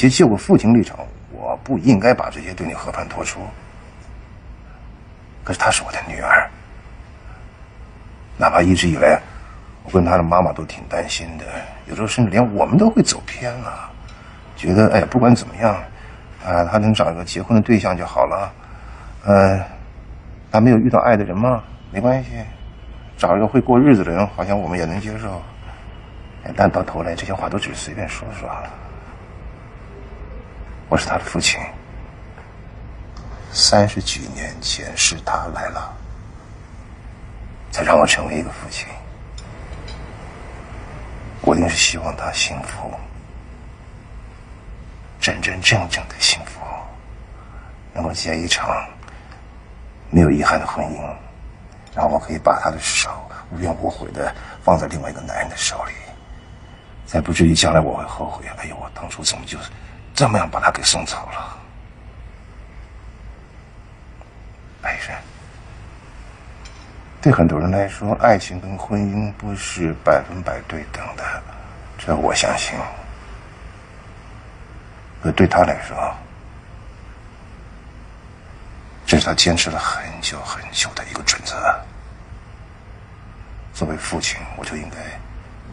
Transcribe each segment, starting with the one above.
其实就我父亲立场，我不应该把这些对你和盘托出。可是她是我的女儿，哪怕一直以来，我跟她的妈妈都挺担心的，有时候甚至连我们都会走偏了，觉得哎，不管怎么样，啊，她能找一个结婚的对象就好了，呃，她没有遇到爱的人吗？没关系，找一个会过日子的人，好像我们也能接受。但到头来，这些话都只是随便说说。我是他的父亲，三十几年前是他来了，才让我成为一个父亲。我一定是希望他幸福，真真正正的幸福，能够结一场没有遗憾的婚姻，然后我可以把他的手无怨无悔的放在另外一个男人的手里。才不至于将来我会后悔。哎呦，我当初怎么就这么样把他给送走了？白人，对很多人来说，爱情跟婚姻不是百分百对等的，这我相信。可对他来说，这是他坚持了很久很久的一个准则。作为父亲，我就应该。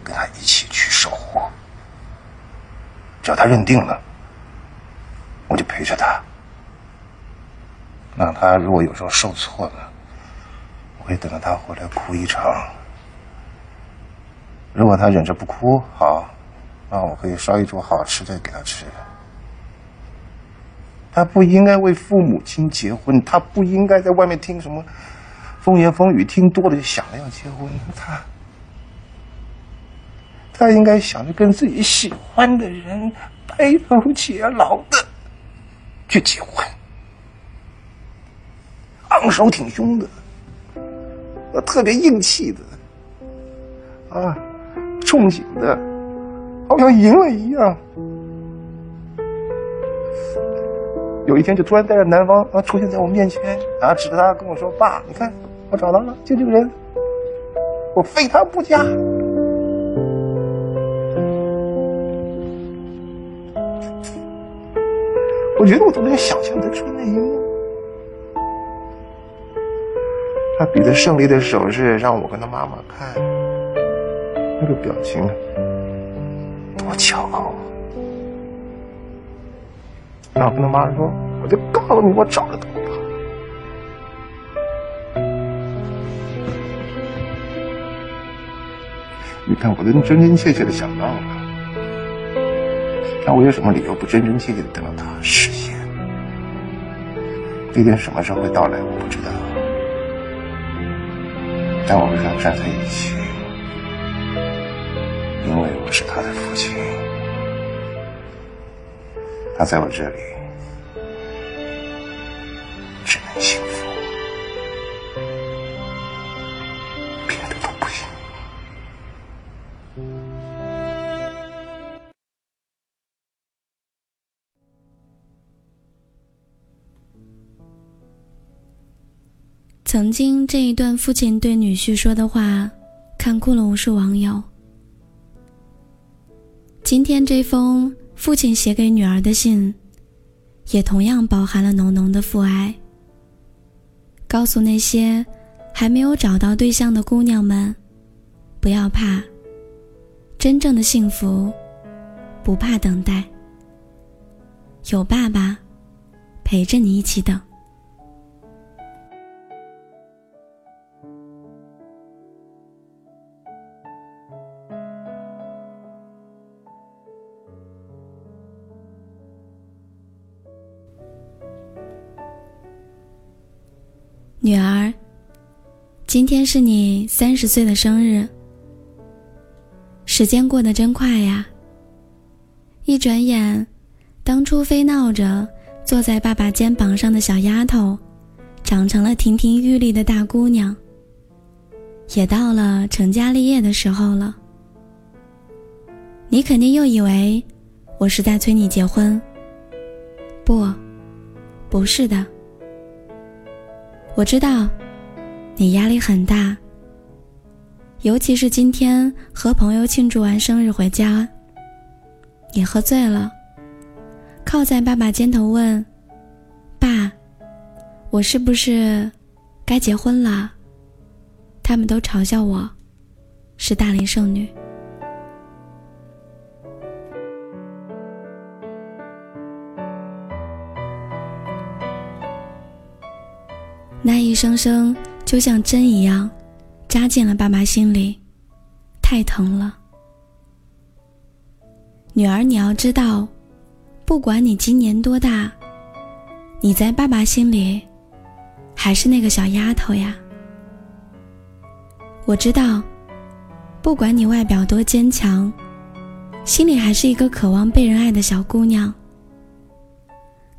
跟他一起去守护，只要他认定了，我就陪着他。那他如果有时候受挫了，我会等着他回来哭一场。如果他忍着不哭，好，那我可以烧一桌好吃的给他吃。他不应该为父母亲结婚，他不应该在外面听什么风言风语，听多了就想着要结婚。他。他应该想着跟自己喜欢的人白头偕老的去结婚，昂首挺胸的，特别硬气的，啊，憧憬的，好像赢了一样。有一天就突然带着男方啊出现在我面前，啊，指着他跟我说：“爸，你看我找到了，就这个人，我非他不嫁。”觉得我都能想象得出那一幕，他比着胜利的手势让我跟他妈妈看，那个表情多骄傲啊。然后跟他妈说：“我就告诉你，我找得到他。”你看，我都真真切切的想到了。那我有什么理由不真真切切的等到它实现？那天什么时候会到来，我不知道。但我跟他站在一起，因为我是他的父亲，他在我这里曾经这一段父亲对女婿说的话，看哭了无数网友。今天这封父亲写给女儿的信，也同样饱含了浓浓的父爱。告诉那些还没有找到对象的姑娘们，不要怕，真正的幸福不怕等待，有爸爸陪着你一起等。今天是你三十岁的生日。时间过得真快呀！一转眼，当初非闹着坐在爸爸肩膀上的小丫头，长成了亭亭玉立的大姑娘。也到了成家立业的时候了。你肯定又以为我是在催你结婚。不，不是的。我知道，你压力很大。尤其是今天和朋友庆祝完生日回家，你喝醉了，靠在爸爸肩头问：“爸，我是不是该结婚了？”他们都嘲笑我是大龄剩女。那一声声就像针一样，扎进了爸爸心里，太疼了。女儿，你要知道，不管你今年多大，你在爸爸心里还是那个小丫头呀。我知道，不管你外表多坚强，心里还是一个渴望被人爱的小姑娘。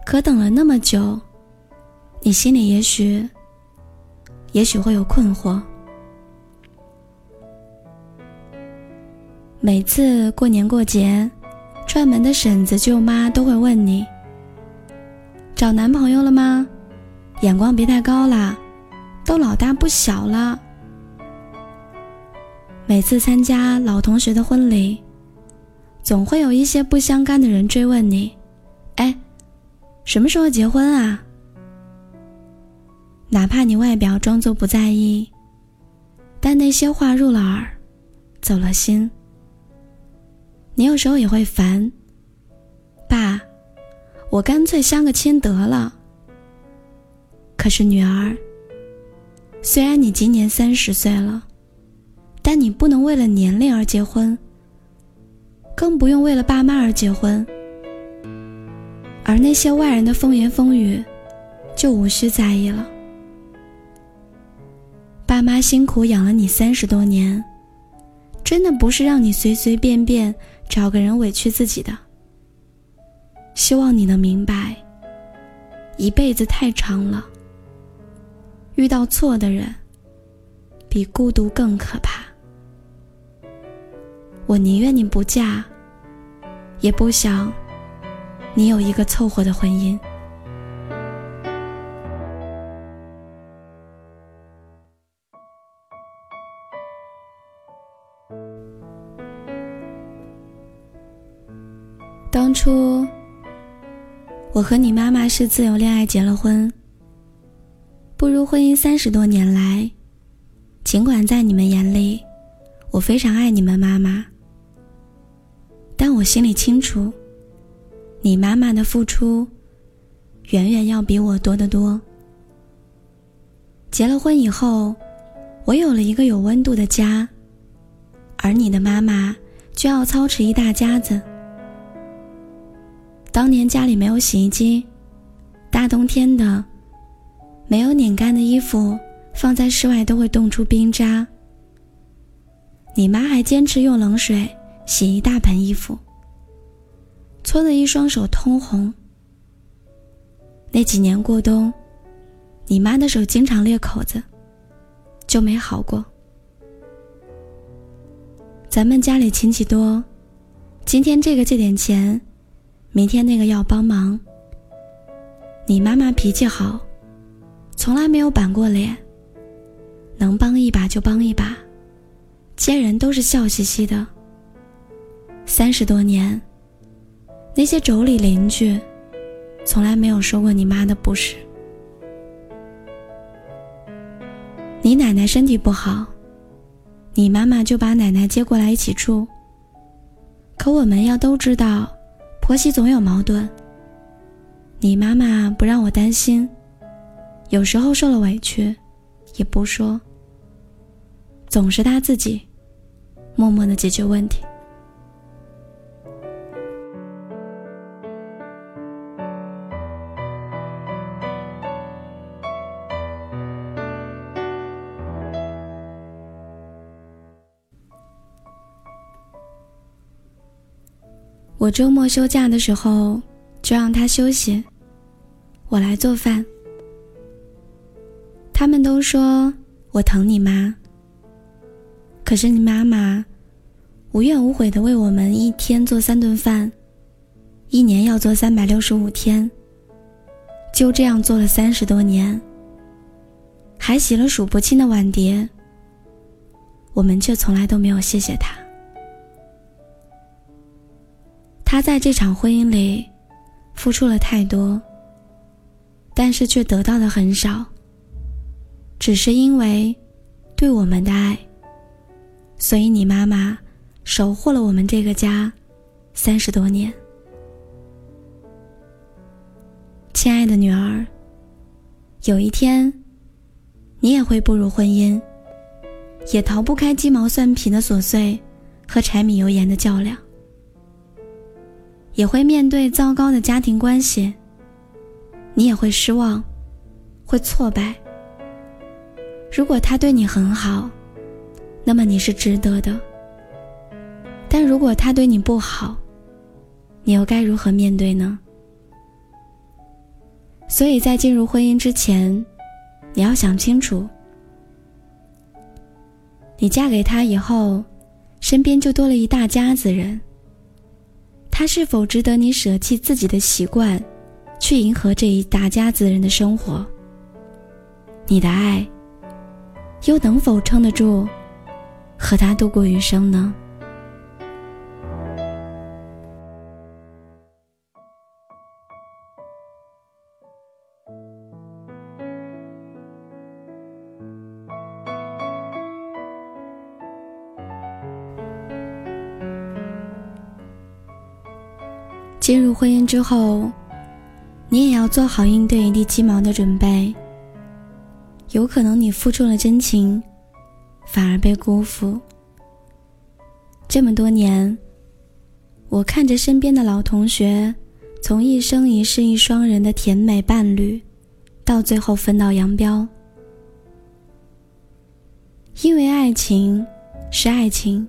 可等了那么久，你心里也许……也许会有困惑。每次过年过节，串门的婶子舅妈都会问你：“找男朋友了吗？眼光别太高啦，都老大不小了。”每次参加老同学的婚礼，总会有一些不相干的人追问你：“哎，什么时候结婚啊？”哪怕你外表装作不在意，但那些话入了耳，走了心。你有时候也会烦，爸，我干脆相个亲得了。可是女儿，虽然你今年三十岁了，但你不能为了年龄而结婚，更不用为了爸妈而结婚。而那些外人的风言风语，就无需在意了。爸妈辛苦养了你三十多年，真的不是让你随随便便找个人委屈自己的。希望你能明白，一辈子太长了，遇到错的人，比孤独更可怕。我宁愿你不嫁，也不想你有一个凑合的婚姻。和你妈妈是自由恋爱结了婚。步入婚姻三十多年来，尽管在你们眼里，我非常爱你们妈妈，但我心里清楚，你妈妈的付出，远远要比我多得多。结了婚以后，我有了一个有温度的家，而你的妈妈就要操持一大家子。当年家里没有洗衣机，大冬天的，没有拧干的衣服放在室外都会冻出冰渣。你妈还坚持用冷水洗一大盆衣服，搓得一双手通红。那几年过冬，你妈的手经常裂口子，就没好过。咱们家里亲戚多，今天这个借点钱。明天那个要帮忙。你妈妈脾气好，从来没有板过脸。能帮一把就帮一把，见人都是笑嘻嘻的。三十多年，那些妯娌邻居，从来没有说过你妈的不是。你奶奶身体不好，你妈妈就把奶奶接过来一起住。可我们要都知道。婆媳总有矛盾。你妈妈不让我担心，有时候受了委屈，也不说，总是她自己默默的解决问题。我周末休假的时候，就让他休息，我来做饭。他们都说我疼你妈，可是你妈妈无怨无悔的为我们一天做三顿饭，一年要做三百六十五天，就这样做了三十多年，还洗了数不清的碗碟，我们却从来都没有谢谢他。他在这场婚姻里，付出了太多，但是却得到的很少。只是因为对我们的爱，所以你妈妈守护了我们这个家三十多年。亲爱的女儿，有一天你也会步入婚姻，也逃不开鸡毛蒜皮的琐碎和柴米油盐的较量。也会面对糟糕的家庭关系，你也会失望，会挫败。如果他对你很好，那么你是值得的。但如果他对你不好，你又该如何面对呢？所以在进入婚姻之前，你要想清楚：你嫁给他以后，身边就多了一大家子人。他是否值得你舍弃自己的习惯，去迎合这一大家子人的生活？你的爱，又能否撑得住，和他度过余生呢？婚姻之后，你也要做好应对一地鸡毛的准备。有可能你付出了真情，反而被辜负。这么多年，我看着身边的老同学，从一生一世一双人的甜美伴侣，到最后分道扬镳。因为爱情是爱情，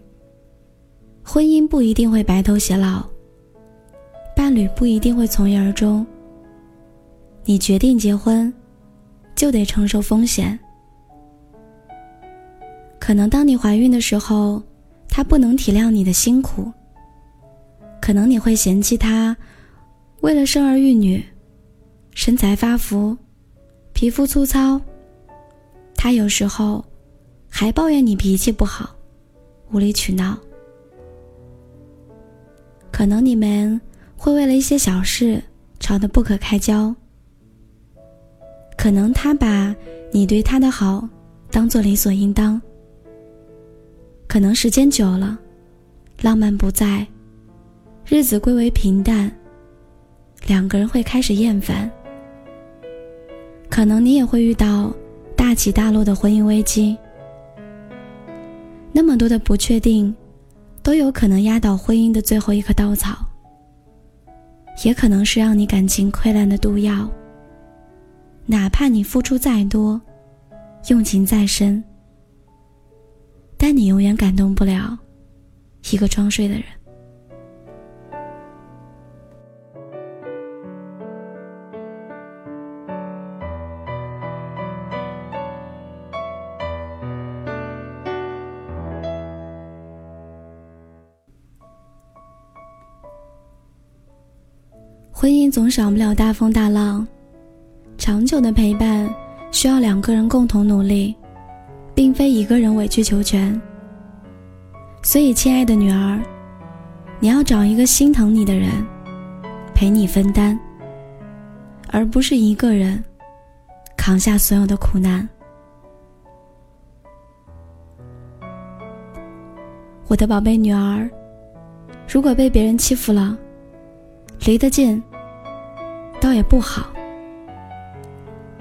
婚姻不一定会白头偕老。伴侣不一定会从一而终。你决定结婚，就得承受风险。可能当你怀孕的时候，他不能体谅你的辛苦。可能你会嫌弃他，为了生儿育女，身材发福，皮肤粗糙。他有时候还抱怨你脾气不好，无理取闹。可能你们。会为了一些小事吵得不可开交。可能他把你对他的好当做理所应当。可能时间久了，浪漫不在，日子归为平淡，两个人会开始厌烦。可能你也会遇到大起大落的婚姻危机。那么多的不确定，都有可能压倒婚姻的最后一棵稻草。也可能是让你感情溃烂的毒药。哪怕你付出再多，用情再深，但你永远感动不了一个装睡的人。婚姻总少不了大风大浪，长久的陪伴需要两个人共同努力，并非一个人委曲求全。所以，亲爱的女儿，你要找一个心疼你的人，陪你分担，而不是一个人扛下所有的苦难。我的宝贝女儿，如果被别人欺负了，离得近。倒也不好，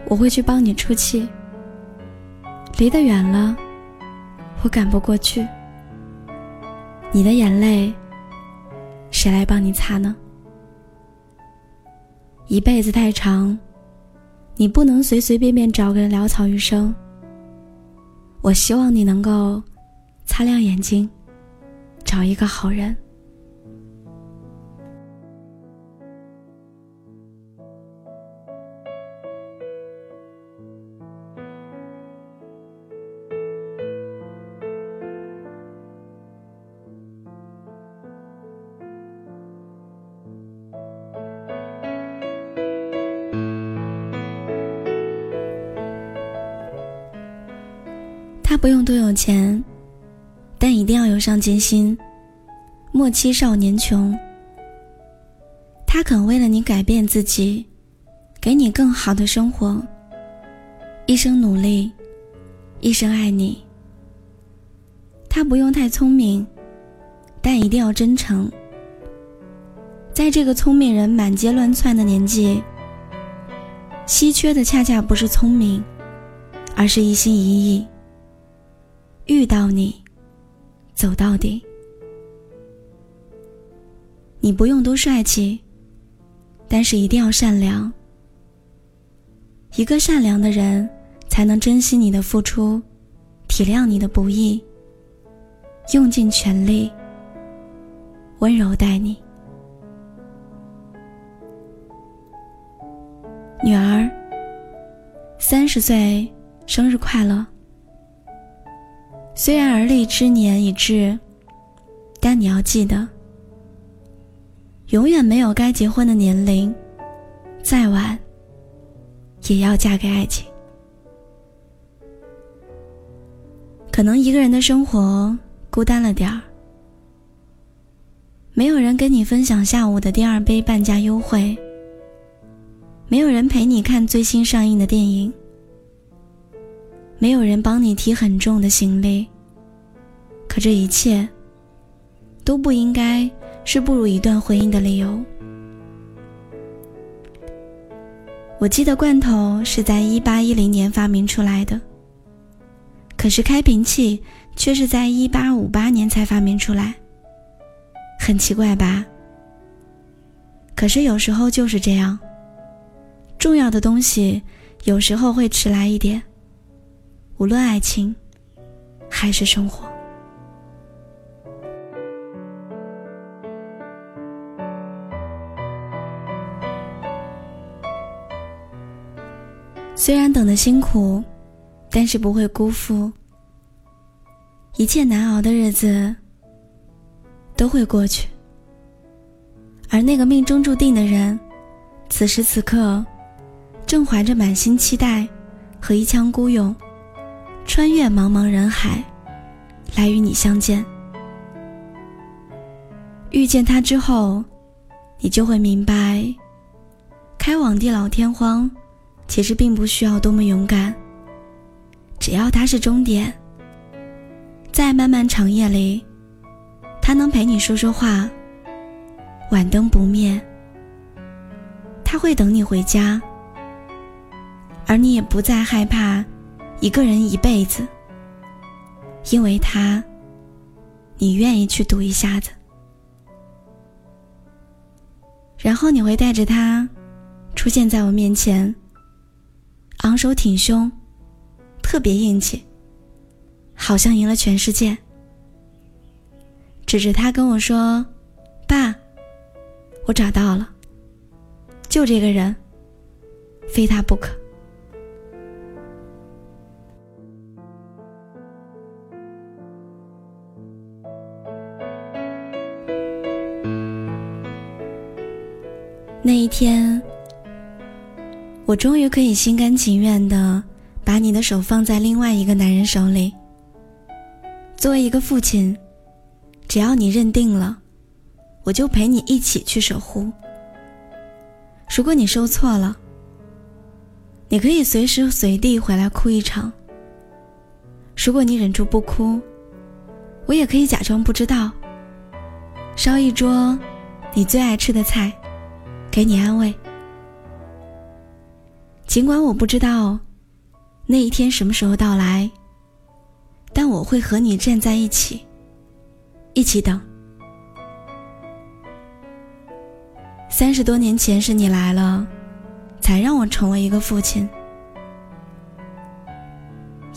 我会去帮你出气。离得远了，我赶不过去。你的眼泪，谁来帮你擦呢？一辈子太长，你不能随随便便找个人潦草余生。我希望你能够擦亮眼睛，找一个好人。不用多有钱，但一定要有上进心。莫欺少年穷。他肯为了你改变自己，给你更好的生活，一生努力，一生爱你。他不用太聪明，但一定要真诚。在这个聪明人满街乱窜的年纪，稀缺的恰恰不是聪明，而是一心一意。遇到你，走到底。你不用多帅气，但是一定要善良。一个善良的人，才能珍惜你的付出，体谅你的不易，用尽全力，温柔待你。女儿，三十岁生日快乐。虽然而立之年已至，但你要记得，永远没有该结婚的年龄，再晚也要嫁给爱情。可能一个人的生活孤单了点儿，没有人跟你分享下午的第二杯半价优惠，没有人陪你看最新上映的电影。没有人帮你提很重的行李，可这一切都不应该是步入一段婚姻的理由。我记得罐头是在一八一零年发明出来的，可是开瓶器却是在一八五八年才发明出来，很奇怪吧？可是有时候就是这样，重要的东西有时候会迟来一点。无论爱情，还是生活，虽然等的辛苦，但是不会辜负。一切难熬的日子都会过去，而那个命中注定的人，此时此刻正怀着满心期待和一腔孤勇。穿越茫茫人海，来与你相见。遇见他之后，你就会明白，开往地老天荒，其实并不需要多么勇敢。只要他是终点，在漫漫长夜里，他能陪你说说话，晚灯不灭，他会等你回家，而你也不再害怕。一个人一辈子，因为他，你愿意去赌一下子，然后你会带着他出现在我面前，昂首挺胸，特别硬气，好像赢了全世界，指着他跟我说：“爸，我找到了，就这个人，非他不可。”天，我终于可以心甘情愿的把你的手放在另外一个男人手里。作为一个父亲，只要你认定了，我就陪你一起去守护。如果你受错了，你可以随时随地回来哭一场。如果你忍住不哭，我也可以假装不知道，烧一桌你最爱吃的菜。给你安慰，尽管我不知道那一天什么时候到来，但我会和你站在一起，一起等。三十多年前是你来了，才让我成为一个父亲，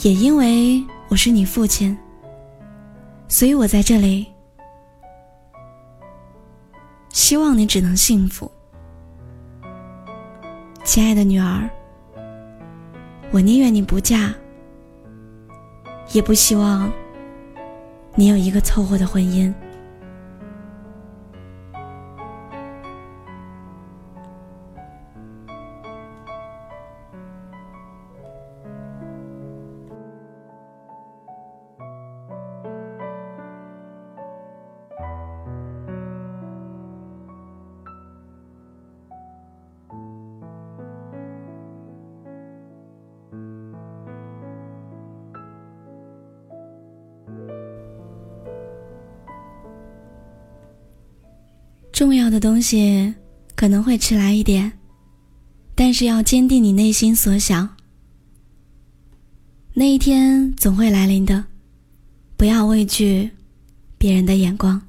也因为我是你父亲，所以我在这里，希望你只能幸福。亲爱的女儿，我宁愿你不嫁，也不希望你有一个凑合的婚姻。重要的东西可能会迟来一点，但是要坚定你内心所想。那一天总会来临的，不要畏惧别人的眼光。